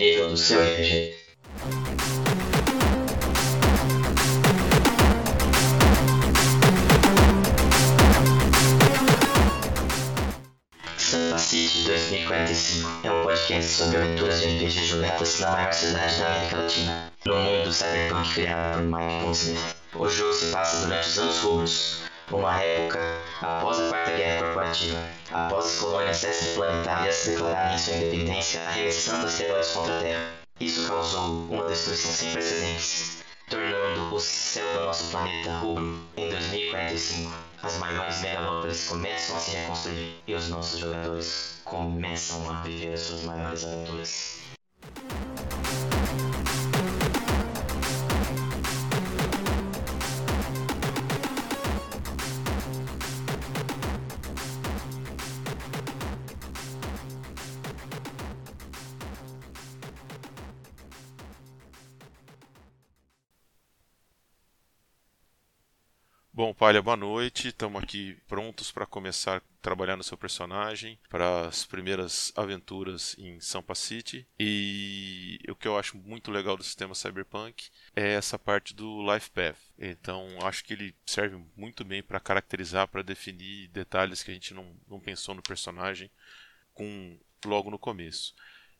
nível do seu. Samba City 2045 é um podcast sobre aventuras de RPG jogadas na maior cidade da América Latina, no mundo cyberpunk criado por Mike Pondsmith. O jogo se passa durante os anos rubros, uma época após a Quarta Guerra Corporativa, após as colônias extraplanetárias declararem sua independência arremessando asteroides contra a Terra. Isso causou uma destruição sem precedentes, tornando o céu do nosso planeta rubro. Em 2045, as maiores megalópolis começam a se reconstruir e os nossos jogadores começam a viver as suas maiores aventuras. Palha, boa noite. Estamos aqui prontos para começar a trabalhar no seu personagem para as primeiras aventuras em Sampa City. E o que eu acho muito legal do sistema Cyberpunk é essa parte do Life Path. Então, acho que ele serve muito bem para caracterizar, para definir detalhes que a gente não, não pensou no personagem com logo no começo.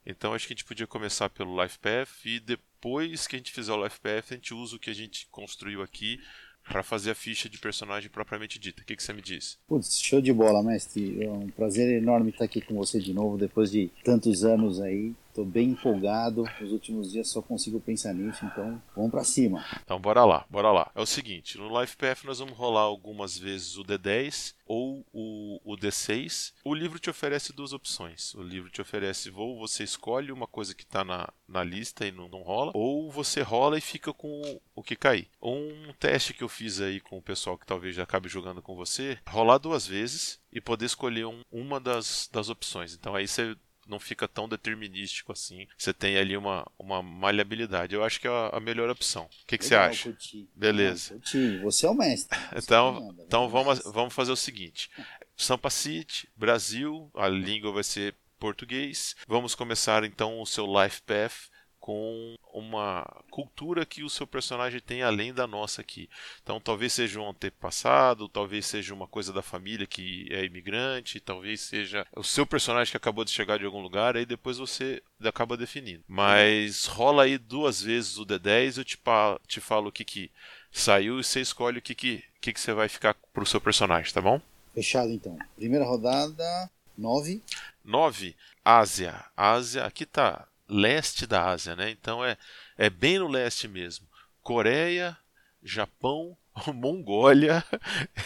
Então, acho que a gente podia começar pelo Life Path e depois que a gente fizer o Life Path, a gente usa o que a gente construiu aqui para fazer a ficha de personagem propriamente dita. O que, que você me diz? Putz, show de bola, mestre. É um prazer enorme estar aqui com você de novo, depois de tantos anos aí. Estou bem empolgado. Nos últimos dias só consigo pensar nisso, então vamos para cima. Então bora lá, bora lá. É o seguinte, no Life Path nós vamos rolar algumas vezes o D10 ou o, o D6. O livro te oferece duas opções. O livro te oferece ou você escolhe uma coisa que está na, na lista e não, não rola, ou você rola e fica com o que cair. Um teste que eu fiz aí com o pessoal que talvez já acabe jogando com você, rolar duas vezes e poder escolher um, uma das, das opções. Então aí você não fica tão determinístico assim. Você tem ali uma, uma maleabilidade. Eu acho que é a, a melhor opção. O que, que você acha? Curti. Beleza. Não, curti. Você é o mestre. Então, manda, então vamos, vamos fazer o seguinte: Sampa City, Brasil, a língua vai ser português. Vamos começar então o seu Life Path com uma cultura que o seu personagem tem além da nossa aqui. Então, talvez seja um antepassado, talvez seja uma coisa da família que é imigrante, talvez seja o seu personagem que acabou de chegar de algum lugar, aí depois você acaba definindo. Mas rola aí duas vezes o D10, eu te, te falo o que, que saiu e você escolhe o que, que, que, que você vai ficar pro seu personagem, tá bom? Fechado então. Primeira rodada, 9. 9, Ásia. Ásia, aqui tá leste da Ásia, né? Então é, é bem no leste mesmo. Coreia, Japão, Mongólia,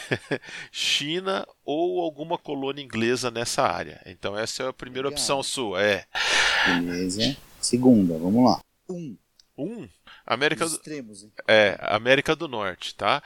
China ou alguma colônia inglesa nessa área. Então essa é a primeira Legal. opção sua. É. Beleza. Segunda, vamos lá. 1. Um, América Os do, extremos, hein? é, América do Norte, tá?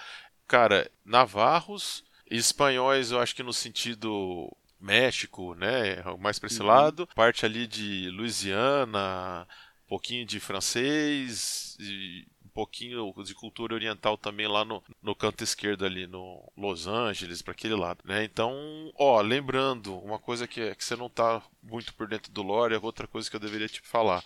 Cara, navarros, espanhóis, eu acho que no sentido México, né? Mais para esse Uhum. lado. Parte ali de Louisiana, um pouquinho de francês e um pouquinho de cultura oriental também lá no, no canto esquerdo ali, no Los Angeles, para aquele lado, né? Então, ó, lembrando, uma coisa que, que você não tá muito por dentro do lore, é outra coisa que eu deveria te falar.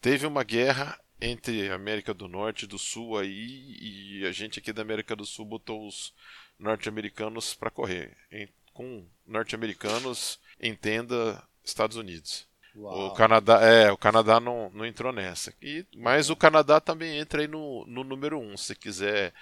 Teve uma guerra entre América do Norte e do Sul aí, e a gente aqui da América do Sul botou os norte-americanos para correr. Em- com norte-americanos, entenda Estados Unidos. Uau. O Canadá, é, o Canadá não, não entrou nessa. E, mas o Canadá também entra aí no, no número 1. Um. Se quiser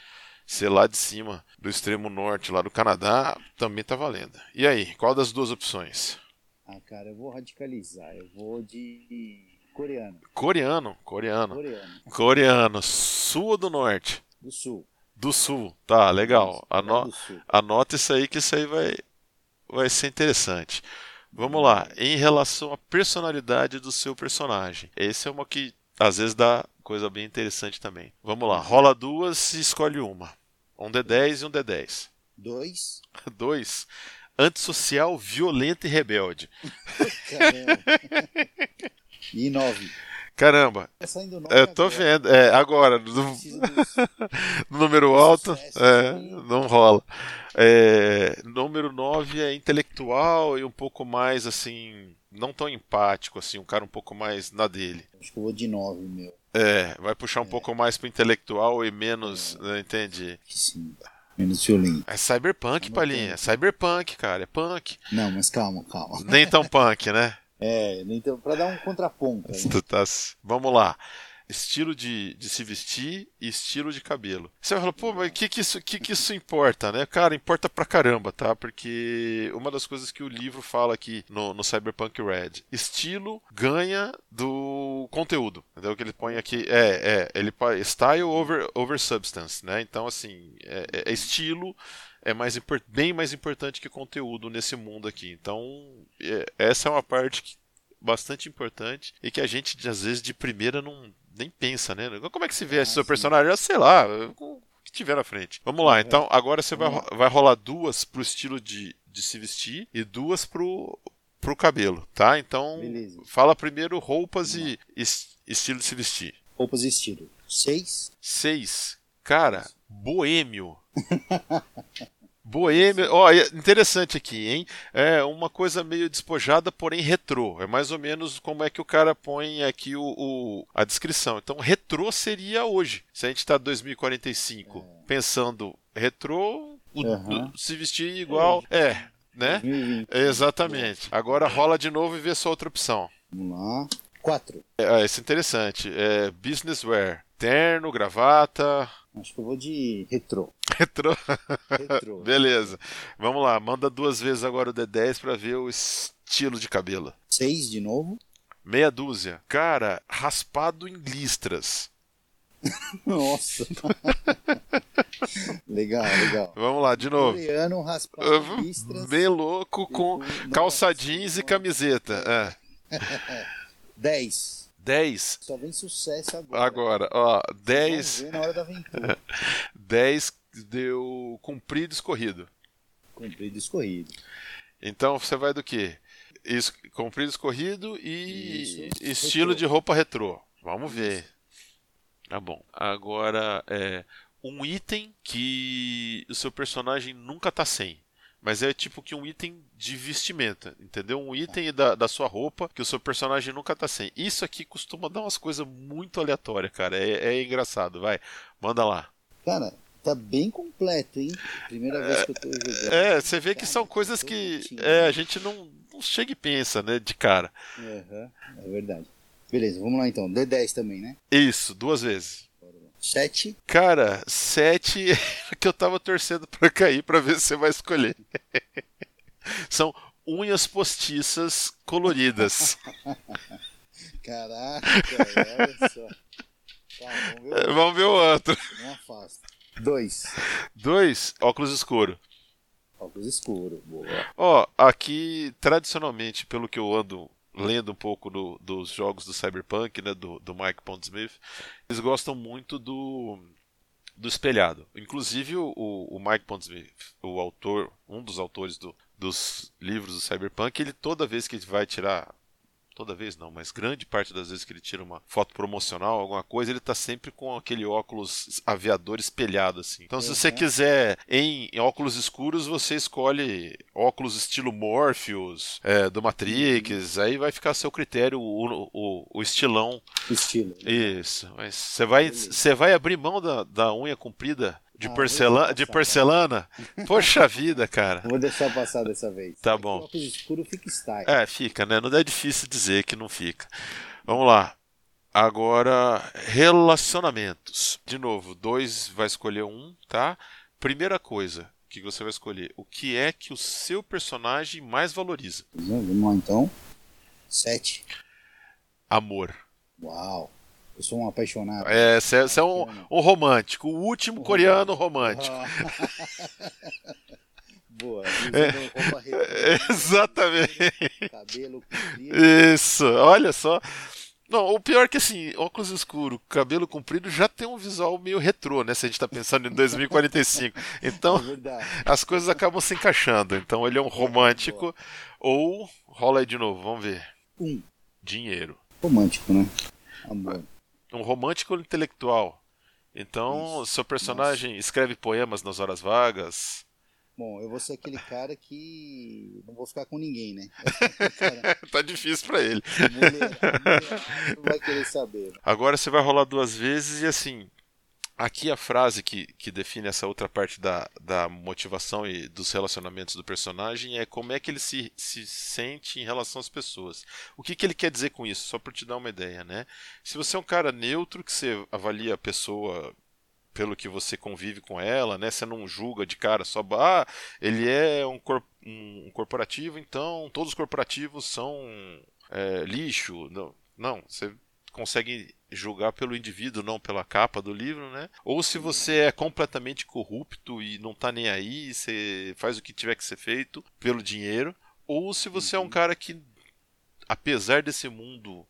ser lá de cima, do extremo norte, lá do Canadá, também tá valendo. E aí, qual das duas opções? Ah, cara, eu vou radicalizar. Eu vou de coreano. Coreano, coreano. Coreano. Coreano, sul ou do norte? Do sul. Do sul, tá, legal. Ano-. Anota isso aí que isso aí vai, vai ser interessante. Vamos lá, em relação à personalidade do seu personagem. Esse é uma que às vezes dá coisa bem interessante também. Vamos lá, rola duas e escolhe uma. Um D10 e um D10. Dois. Dois. Antissocial, violento e rebelde. E nove. Caramba, Tá eu tô vendo. É, agora, no, número alto, é, não rola. É, número 9 é intelectual e um pouco mais assim, não tão empático, assim, um cara um pouco mais na dele. Acho que eu vou de 9, meu. É, vai puxar um pouco mais pro intelectual e menos, né, entende? Que sim. Menos violento. É cyberpunk, Palinha. É cyberpunk, cara. É punk. Não, mas calma, calma. Nem tão punk, né? É, então, pra dar um contraponto. Né? Tá- Vamos lá. Estilo de, de se vestir e estilo de cabelo. Você falar, pô, mas o que, que, isso, que, que isso importa, né? Cara, importa pra caramba, tá? Porque uma das coisas que o livro fala aqui no, no Cyberpunk Red, estilo ganha do conteúdo. Entendeu? Que ele põe aqui. É, é, ele style over, over substance, né? Então, assim, é, é estilo é mais bem mais importante que conteúdo nesse mundo aqui. Então, é, essa é uma parte que bastante importante e que a gente às vezes de primeira não nem pensa, né? Como é que se vê Ah, esse seu personagem? Ah, sei lá, o que tiver na frente. Vamos lá, Uhum. então agora você vai, ro- vai rolar duas pro estilo de, de se vestir e duas pro, pro cabelo, tá? Então Beleza. fala primeiro roupas e es- estilo de se vestir. Roupas e estilo. 6. Seis. Cara, boêmio. Boêmio, ó, é interessante aqui, hein? É uma coisa meio despojada, porém retrô. É mais ou menos como é que o cara põe aqui o, o- a descrição. Então, retrô seria hoje. Se a gente está 2045 pensando retrô, o- o- se vestir igual. É, né? 2020. Exatamente. Agora rola de novo e vê sua outra opção. Vamos lá. 4. É, esse é interessante. É business wear. Terno, gravata. Acho que eu vou de retrô. Retrô. Retrô. Beleza. Vamos lá, manda duas vezes agora o D10 pra ver o estilo de cabelo. 6 de novo. Meia dúzia. Cara, raspado em listras. Nossa. legal, legal. Vamos lá, de novo. Coreano raspado listras. Bem louco com Nossa. calça jeans e camiseta. É. 10. 10. Só vem sucesso agora. Agora, ó, Vamos 10, ver na hora da aventura. 10 deu comprido e escorrido. Comprido e escorrido. Então você vai do quê? Es- Comprido, escorrido e Isso, estilo retrô. de roupa retrô. Vamos ver. Tá bom. Agora, é um item que o seu personagem nunca tá sem. Mas é tipo que um item de vestimenta, entendeu? Um item da, da sua roupa que o seu personagem nunca tá sem. Isso aqui costuma dar umas coisas muito aleatórias, cara. É, é engraçado, vai. Manda lá. Cara, tá bem completo, hein? Primeira vez que eu tô jogando. É, você vê que Cara, são coisas que é, a gente não, não chega e pensa, né, de cara. Aham, é verdade. Beleza, vamos lá então. D10 também, né? Isso, duas vezes. 7. Cara, sete é que eu tava torcendo pra cair pra ver se você vai escolher. São unhas postiças coloridas. Caraca, olha só. Tá, vamos ver. o- Vamos ver o outro. Não afasta. 2. Dois, óculos escuro. Óculos escuro. Boa. Ó, aqui, tradicionalmente, pelo que eu ando lendo um pouco do- dos jogos do Cyberpunk, né, do, do Mike Pondsmith, eles gostam muito do, do espelhado. Inclusive, o, o Mike Pondsmith, o autor, um dos autores do- dos livros do Cyberpunk, ele toda vez que ele vai tirar. Toda vez não, mas grande parte das vezes que ele tira uma foto promocional, alguma coisa, ele tá sempre com aquele óculos aviador espelhado, assim. Então, se você Uhum. quiser em, em óculos escuros, você escolhe óculos estilo Morpheus, é, do Matrix, aí vai ficar a seu critério o, o, o estilão. Estilo. Isso, mas você vai, você vai abrir mão da, da unha comprida de, Ah, porcelana, de porcelana? Poxa vida, cara. Vou deixar passar dessa vez. Tá que bom. O óculos escuro fica style. É, fica, né? Não é difícil dizer que não fica. Vamos lá. Agora, relacionamentos. De novo, dois vai escolher um, tá? Primeira coisa que você vai escolher: o que é que o seu personagem mais valoriza? Vamos lá então. 7. Amor. Uau. Eu sou um apaixonado. É, você é um, um romântico, o último coreano romântico. Boa. É. Exatamente. cabelo comprido. Isso, olha só. Não, o pior é que assim, óculos escuro, cabelo comprido já tem um visual meio retrô, né? Se a gente tá pensando em 2045. É Então, verdade. as coisas acabam se encaixando. Então, ele é um romântico. Ou, rola aí de novo, vamos ver. Um. Dinheiro. Romântico, né? Amor. Um romântico intelectual. Então, seu personagem escreve poemas nas horas vagas. Bom, eu vou ser aquele cara que não vou ficar com ninguém, né? tá difícil para ele. Mulher, mulher não vai querer saber. Né? Agora você vai rolar duas vezes e assim, Aqui a frase que, que define essa outra parte da, da motivação e dos relacionamentos do personagem é como é que ele se, se sente em relação às pessoas. O que, que ele quer dizer com isso? Só para te dar uma ideia, né? Se você é um cara neutro, que você avalia a pessoa pelo que você convive com ela, né? Você não julga de cara só, ah, ele é um, cor, um corporativo, então todos os corporativos são é, lixo. Não, não, você consegue julgar pelo indivíduo, não pela capa do livro, né? Ou se você é completamente corrupto e não tá nem aí, você faz o que tiver que ser feito pelo dinheiro, ou se você é um uhum. cara que, apesar desse mundo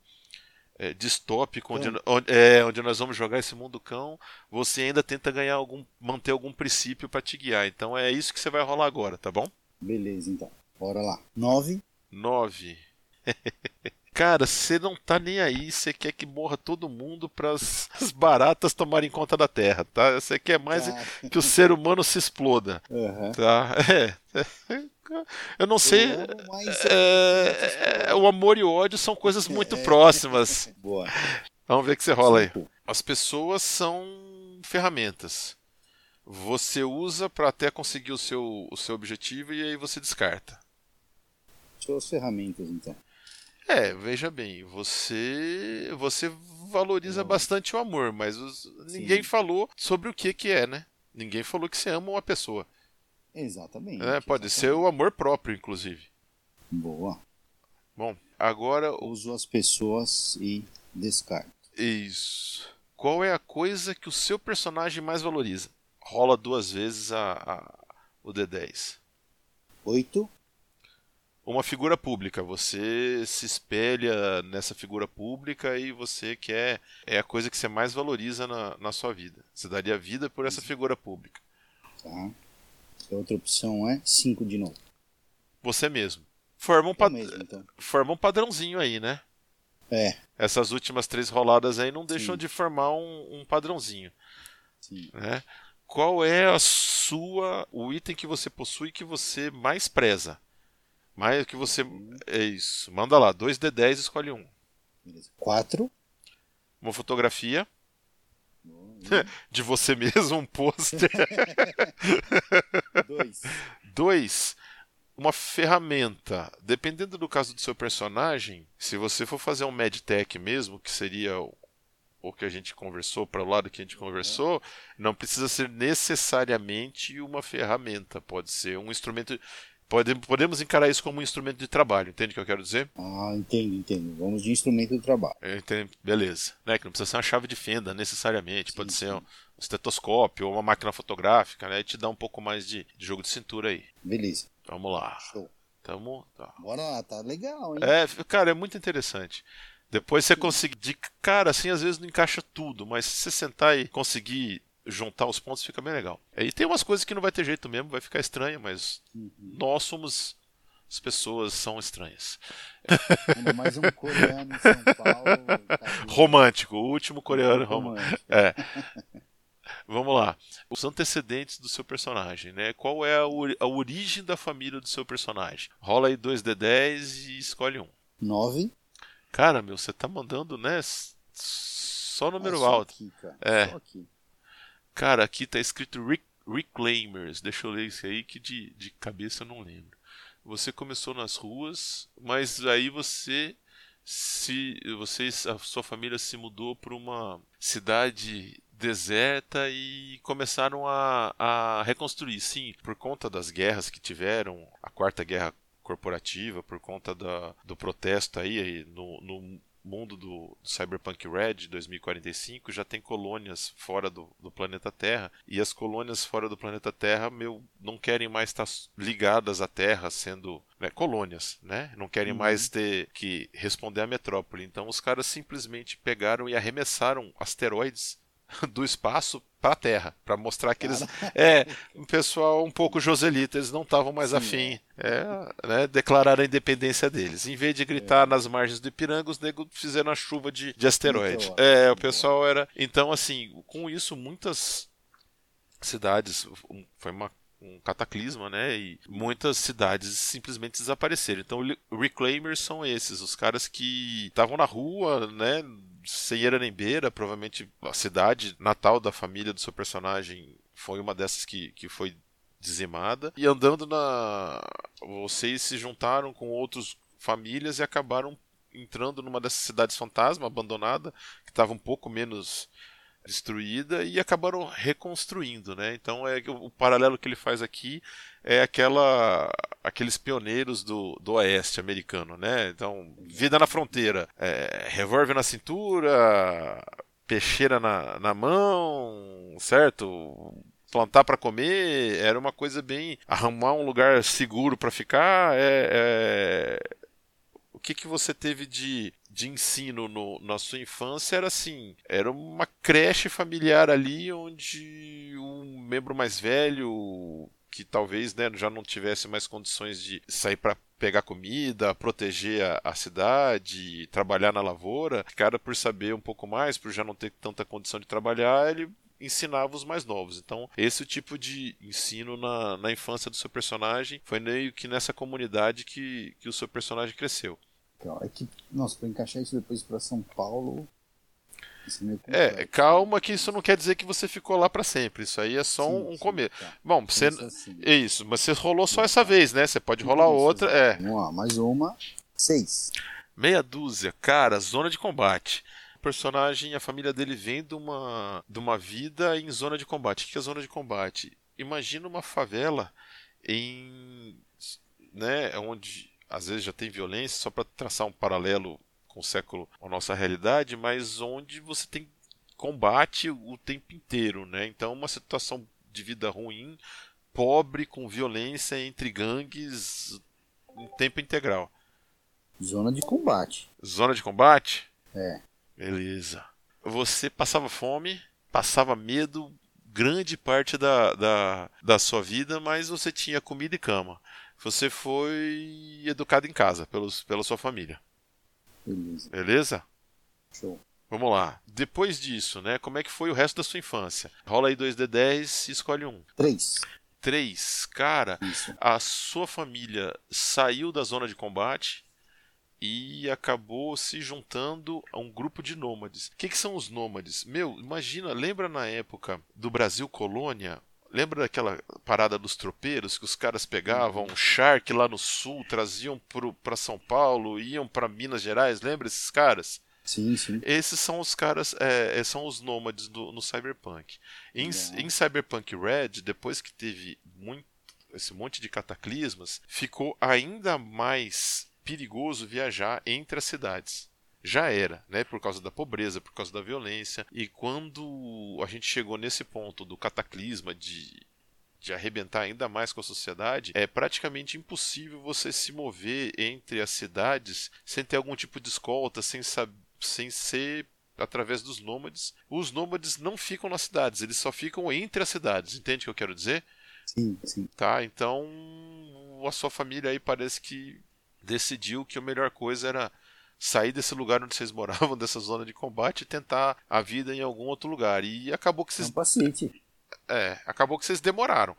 é, distópico, onde, onde, é, onde nós vamos jogar esse mundo cão, você ainda tenta ganhar algum, manter algum princípio para te guiar. Então é isso que você vai rolar agora, tá bom? Beleza, então. Bora lá. Nove. Nove. Cara, você não tá nem aí, você quer que morra todo mundo para as baratas tomarem conta da Terra, tá? Você quer mais ah. que o ser humano se exploda, uhum. tá? É. Eu não sei. É, é, o amor e o ódio são coisas muito é. próximas. Boa. Vamos ver o que você rola aí. As pessoas são ferramentas. Você usa para até conseguir o seu, o seu objetivo e aí você descarta. Suas ferramentas, então. É, veja bem, você você valoriza bastante o amor, mas os, ninguém falou sobre o que que é, né? Ninguém falou que você ama uma pessoa. Exatamente. É, pode exatamente. ser o amor próprio, inclusive. Boa. Bom, agora. Uso as pessoas e descarto. Isso. Qual é a coisa que o seu personagem mais valoriza? Rola duas vezes a, a o D10. Oito uma figura pública. Você se espelha nessa figura pública e você quer. É a coisa que você mais valoriza na, na sua vida. Você daria vida por essa figura pública. Tá. A outra opção é 5 de novo. Você mesmo. Forma um, pad... mesmo, então. Forma um padrãozinho aí, né? É. Essas últimas três roladas aí não deixam Sim. de formar um, um padrãozinho. Sim. Né? Qual é a sua. o item que você possui que você mais preza? Mais que você. É isso. Manda lá, 2D10, escolhe um. Beleza. 4. Uma fotografia. De você mesmo, um pôster. 2. 2. Uma ferramenta. Dependendo do caso do seu personagem, se você for fazer um medtech mesmo, que seria o que a gente conversou, para o lado que a gente conversou, não precisa ser necessariamente uma ferramenta. Pode ser um instrumento Pode, podemos encarar isso como um instrumento de trabalho, entende o que eu quero dizer? Ah, entendo, entendo. Vamos de instrumento de trabalho. Entendo. Beleza. Né? Que não precisa ser uma chave de fenda necessariamente, sim, pode sim. ser um estetoscópio ou uma máquina fotográfica, né? E te dá um pouco mais de, de jogo de cintura aí. Beleza. Vamos lá. Show. Tamo. Tá. Bora lá, tá legal, hein? É, cara, é muito interessante. Depois você conseguir. De cara, assim, às vezes não encaixa tudo, mas se você sentar e conseguir juntar os pontos fica bem legal. E tem umas coisas que não vai ter jeito mesmo, vai ficar estranho, mas uhum. nós somos. As pessoas são estranhas. Ainda mais um coreano em São Paulo. Tá romântico, o último coreano romântico. É. Vamos lá. Os antecedentes do seu personagem, né? Qual é a, a, origem da família do seu personagem? Rola aí 2D10 e escolhe um. 9. Cara, meu, você tá mandando, né? Só número ah, só alto. Aqui, cara. É. Só aqui. Cara, aqui tá escrito Reclaimers. Deixa eu ler isso aí que de, de cabeça eu não lembro. Você começou nas ruas, mas aí você se a sua família se mudou para uma cidade deserta e começaram a, a reconstruir. Sim, por conta das guerras que tiveram, a quarta guerra corporativa, por conta da, do protesto aí no, no mundo do, do Cyberpunk Red 2045 já tem colônias fora do, do, planeta Terra e as colônias fora do planeta Terra meu, não querem mais estar ligadas à Terra sendo né, colônias, né? Não querem uhum. mais ter que responder à metrópole. Então os caras simplesmente pegaram e arremessaram asteroides do espaço para a Terra, para mostrar que eles é um pessoal um pouco joselita, eles não estavam mais Sim, afim, é. É, né, declararam a independência deles. Em vez de gritar é. nas margens do Ipiranga, os negros fizeram a chuva de, de asteroide. Então, é, o pessoal era. Então, assim, com isso, muitas cidades foi uma um cataclisma, né? E muitas cidades simplesmente desapareceram. Então, reclaimers são esses, os caras que estavam na rua, né? Sem era nem beira, provavelmente a cidade natal da família do seu personagem foi uma dessas que, que foi dizimada. E andando na. Vocês se juntaram com outras famílias e acabaram entrando numa dessas cidades fantasma abandonada, que estava um pouco menos destruída e acabaram reconstruindo, né? Então é o, paralelo que ele faz aqui é aquela aqueles pioneiros do, do oeste americano, né? Então vida na fronteira, é, revólver na cintura, peixeira na, na mão, certo? Plantar para comer era uma coisa bem arrumar um lugar seguro para ficar é, é o que, que você teve de, de ensino no, na sua infância era assim: era uma creche familiar ali onde um membro mais velho que talvez né, já não tivesse mais condições de sair para pegar comida, proteger a, a, cidade, trabalhar na lavoura, cara, por saber um pouco mais, por já não ter tanta condição de trabalhar, ele ensinava os mais novos. Então, esse tipo de ensino na, na infância do seu personagem foi meio que nessa comunidade que, que o seu personagem cresceu. É que, nossa, para encaixar isso depois para São Paulo. É, é, calma que isso não quer dizer que você ficou lá para sempre. Isso aí é só sim, um, começo. Tá. Bom, você assim. é isso, mas você rolou só essa vez, né? Você pode rolar isso, outra, é. Vamos lá, mais uma. Seis. Meia dúzia, cara, zona de combate personagem, a família dele vem de uma, de uma vida em zona de combate. O que é zona de combate? Imagina uma favela em. Né, onde às vezes já tem violência, só para traçar um paralelo com o século, com a nossa realidade, mas onde você tem combate o tempo inteiro, né? Então, uma situação de vida ruim, pobre, com violência entre gangues em tempo integral. Zona de combate. Zona de combate? É. Beleza. Você passava fome, passava medo grande parte da, da, da sua vida, mas você tinha comida e cama. Você foi educado em casa pelos, pela sua família. Beleza. Beleza? Show. Vamos lá. Depois disso, né? Como é que foi o resto da sua infância? Rola aí 2D10 e escolhe um. 3. 3. Cara, Isso. a sua família saiu da zona de combate e acabou se juntando a um grupo de nômades. O que, que são os nômades? Meu, imagina, lembra na época do Brasil colônia? Lembra daquela parada dos tropeiros que os caras pegavam um charque lá no sul, traziam para São Paulo, iam para Minas Gerais? Lembra esses caras? Sim, sim. Esses são os caras, é, são os nômades do, no Cyberpunk. Em, em Cyberpunk Red, depois que teve muito, esse monte de cataclismas, ficou ainda mais perigoso viajar entre as cidades. Já era, né, por causa da pobreza, por causa da violência. E quando a gente chegou nesse ponto do cataclisma de de arrebentar ainda mais com a sociedade, é praticamente impossível você se mover entre as cidades sem ter algum tipo de escolta, sem, sem ser através dos nômades. Os nômades não ficam nas cidades, eles só ficam entre as cidades, entende o que eu quero dizer? Sim, sim. Tá, então a sua família aí parece que decidiu que a melhor coisa era sair desse lugar onde vocês moravam, dessa zona de combate, e tentar a vida em algum outro lugar. E acabou que vocês. City. É, acabou que vocês demoraram.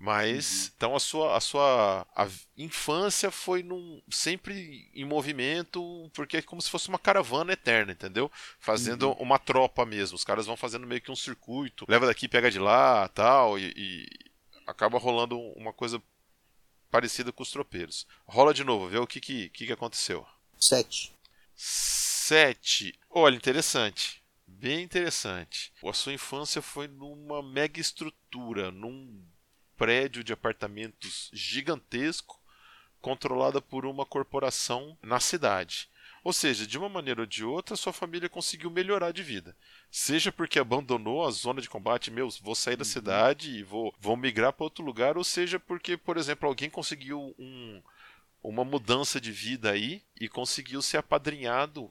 Mas uhum. então a sua a sua a infância foi num, sempre em movimento, porque é como se fosse uma caravana eterna, entendeu? Fazendo uhum. uma tropa mesmo. Os caras vão fazendo meio que um circuito, leva daqui, pega de lá, tal, e, e acaba rolando uma coisa parecida com os tropeiros. Rola de novo, vê o que, que, que aconteceu. Sete. Sete. Olha, interessante. Bem interessante. A sua infância foi numa mega estrutura, num prédio de apartamentos gigantesco, controlada por uma corporação na cidade. Ou seja, de uma maneira ou de outra, sua família conseguiu melhorar de vida. Seja porque abandonou a zona de combate, meu, vou sair da uhum. cidade e vou, vou migrar para outro lugar, ou seja porque, por exemplo, alguém conseguiu um, uma mudança de vida aí e conseguiu ser apadrinhado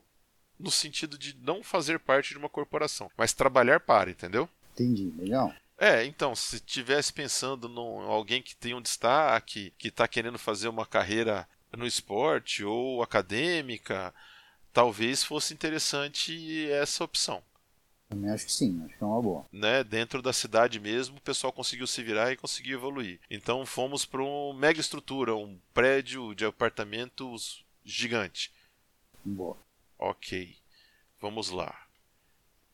no sentido de não fazer parte de uma corporação, mas trabalhar para, entendeu? Entendi, legal. É, então, se estivesse pensando em alguém que tem um destaque, que está querendo fazer uma carreira no esporte ou acadêmica, talvez fosse interessante essa opção. Também acho que sim, acho que é uma boa. Né? Dentro da cidade mesmo, o pessoal conseguiu se virar e conseguiu evoluir. Então fomos para uma mega estrutura, um prédio de apartamentos gigante. Boa. Ok. Vamos lá.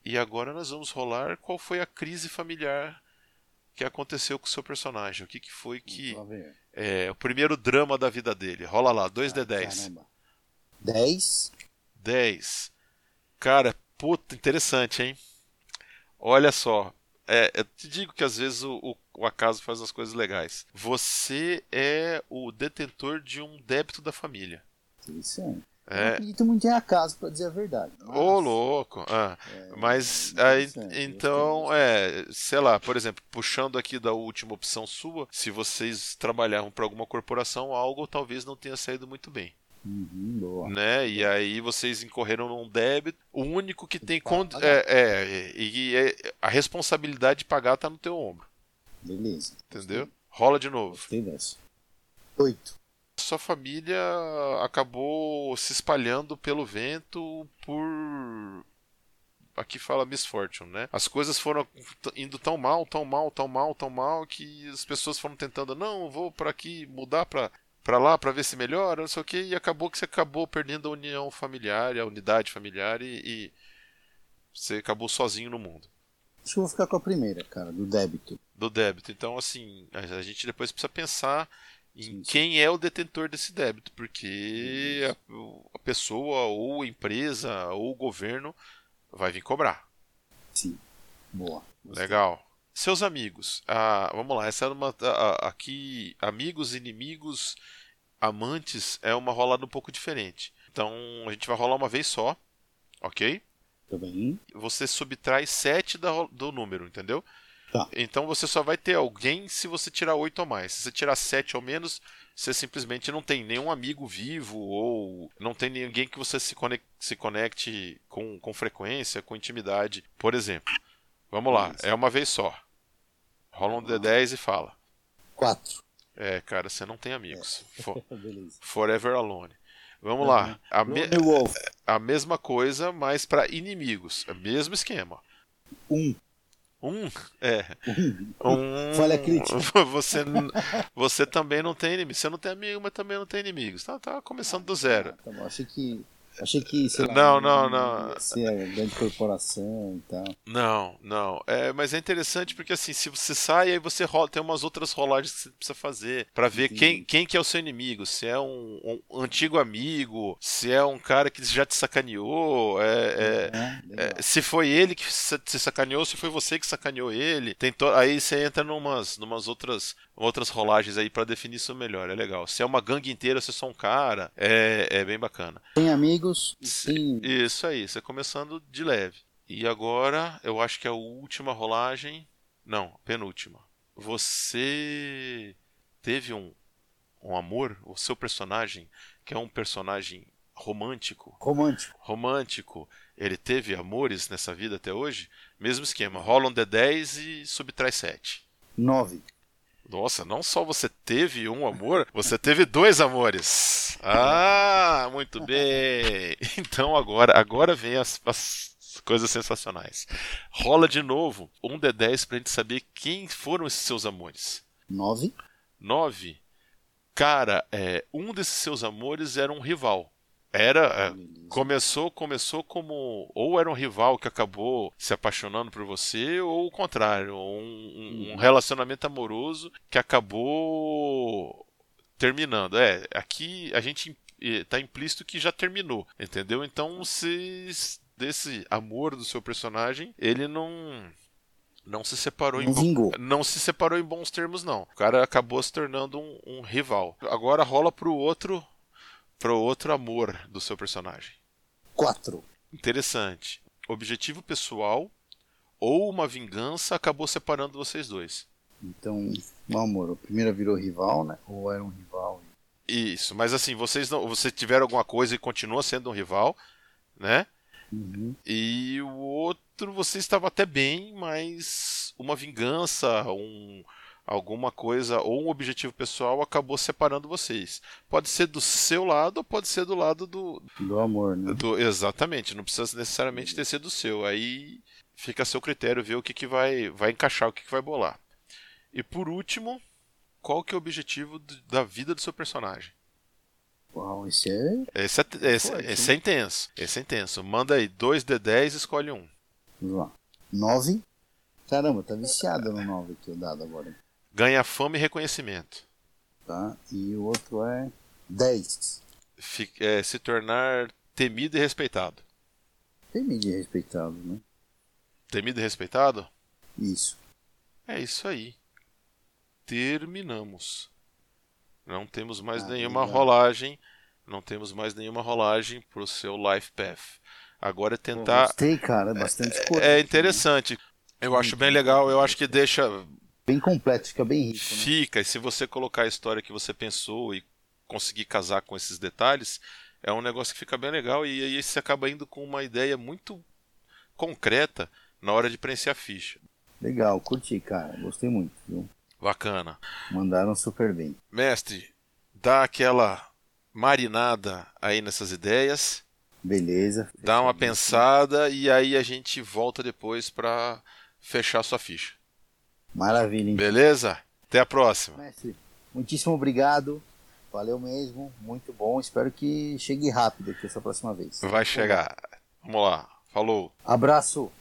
E agora nós vamos rolar qual foi a crise familiar que aconteceu com o seu personagem. O que, que foi que. É, o primeiro drama da vida dele. Rola lá, 2D10. Ah, 10. 10. Cara, puta, interessante, hein? Olha só. É, eu te digo que às vezes o, o, o, acaso faz as coisas legais. Você é o detentor de um débito da família. Interessante. É. Não acredito muito em acaso, para dizer a verdade. Ô, mas... oh, louco! Ah, é, mas aí, então, é, sei lá, por exemplo, puxando aqui da última opção sua, se vocês trabalhavam para alguma corporação, algo talvez não tenha saído muito bem. Uhum, boa. Né? E aí vocês incorreram num débito. O único que tem. Con... É, é, e é, a responsabilidade de pagar tá no teu ombro. Beleza. Entendeu? Rola de novo. Gostei dessa. Oito sua família acabou se espalhando pelo vento por aqui fala misfortune, né? As coisas foram indo tão mal, tão mal, tão mal, tão mal que as pessoas foram tentando, não, vou para aqui mudar para para lá para ver se melhora, não sei o que, e acabou que você acabou perdendo a união familiar, a unidade familiar e, e você acabou sozinho no mundo. Acho que eu vou ficar com a primeira, cara, do débito. Do débito. Então, assim, a gente depois precisa pensar em sim, sim. quem é o detentor desse débito, porque a, a, pessoa ou a empresa ou o governo vai vir cobrar. Sim, boa. Gostei. Legal. Seus amigos, ah, vamos lá, essa é uma ah, aqui amigos, inimigos, amantes é uma rolada um pouco diferente. Então a gente vai rolar uma vez só, ok? Tá bem. Você subtrai 7 do número, entendeu? Tá. Então você só vai ter alguém se você tirar 8 ou mais. Se você tirar 7 ou menos, você simplesmente não tem nenhum amigo vivo ou não tem ninguém que você se conecte, se conecte com, com frequência, com intimidade, por exemplo. Vamos lá, é uma vez só. Rola um D10 e fala. 4. É, cara, você não tem amigos. É. For, forever alone. Vamos uhum. lá. A, me, a mesma coisa, mas para inimigos. É mesmo esquema. Um. Um? É. Um. Falha crítica. Você, você também não tem inimigos. Você não tem amigo, mas também não tem inimigos. Tá, tá começando do zero. Ah, tá bom. Achei que Achei que, sei lá, não, não, não. Ser grande corporação e tal. Não, não. É, mas é interessante porque assim, se você sai, aí você rola, tem umas outras rolagens que você precisa fazer para ver quem, quem que é o seu inimigo. Se é um, um, antigo amigo, se é um cara que já te sacaneou, é, é, é, se foi ele que se sacaneou, se foi você que sacaneou ele. Tem to... Aí você entra numas, numas outras outras rolagens aí para definir isso melhor. É legal. Se é uma gangue inteira, se é só um cara, é, é bem bacana. Tem amigos, sim. Isso aí, você começando de leve. E agora, eu acho que é a última rolagem. Não, penúltima. Você teve um, um amor, o seu personagem, que é um personagem romântico. Romântico. Romântico. Ele teve amores nessa vida até hoje? Mesmo esquema. Rola um D10 e subtrai 7. 9. Nossa, não só você teve um amor, você teve dois amores. Ah, muito bem. Então agora, agora vem as, as coisas sensacionais. Rola de novo um D10 pra gente saber quem foram esses seus amores. Nove. Nove. Cara, é, um desses seus amores era um rival. Era. É, começou, começou como. Ou era um rival que acabou se apaixonando por você, ou o contrário. Um, um uhum. relacionamento amoroso que acabou terminando. É, aqui a gente está implícito que já terminou, entendeu? Então, se desse amor do seu personagem, ele não não se separou em bo... não se separou em bons termos não. O cara acabou se tornando um, um rival. Agora rola pro outro pro outro amor do seu personagem. Quatro. Interessante. Objetivo pessoal ou uma vingança acabou separando vocês dois. Então, o amor, o primeiro virou rival, né? Ou era um rival? Isso, mas assim, vocês não, você tiveram alguma coisa e continua sendo um rival, né? Uhum. E o outro você estava até bem, mas uma vingança, um, alguma coisa ou um objetivo pessoal acabou separando vocês. Pode ser do seu lado ou pode ser do lado do do amor, né? Do, exatamente, não precisa necessariamente ter sido do seu. Aí fica a seu critério ver o que, que vai, vai encaixar, o que, que vai bolar. E por último, qual que é o objetivo da vida do seu personagem? Uau, esse é. Esse é, esse, esse é intenso. Esse é intenso. Manda aí 2D10 escolhe um. Vamos lá. 9. Caramba, tá viciado no 9 aqui o dado agora. Ganha fama e reconhecimento. Tá? E o outro é 10. Fica, é, se tornar temido e respeitado. Temido e respeitado, né? Temido e respeitado? Isso. É isso aí. Terminamos. Não temos mais ah, nenhuma legal. rolagem. Não temos mais nenhuma rolagem pro seu Life Path. Agora é tentar. gostei, cara, é bastante é, coisa. É interessante. Eu acho bem legal, eu acho que deixa. Bem completo, fica bem rico. Né? Fica, e se você colocar a história que você pensou e conseguir casar com esses detalhes, é um negócio que fica bem legal e aí você acaba indo com uma ideia muito concreta na hora de preencher a ficha. Legal, curti, cara. Gostei muito, viu? Bacana. Mandaram super bem. Mestre, dá aquela marinada aí nessas ideias. Beleza. Dá uma pensada e aí a gente volta depois para fechar sua ficha. Maravilha. Hein? Beleza? Até a próxima. Mestre, muitíssimo obrigado. Valeu mesmo, muito bom. Espero que chegue rápido aqui essa próxima vez. Vai chegar. Vamos lá. Falou. Abraço.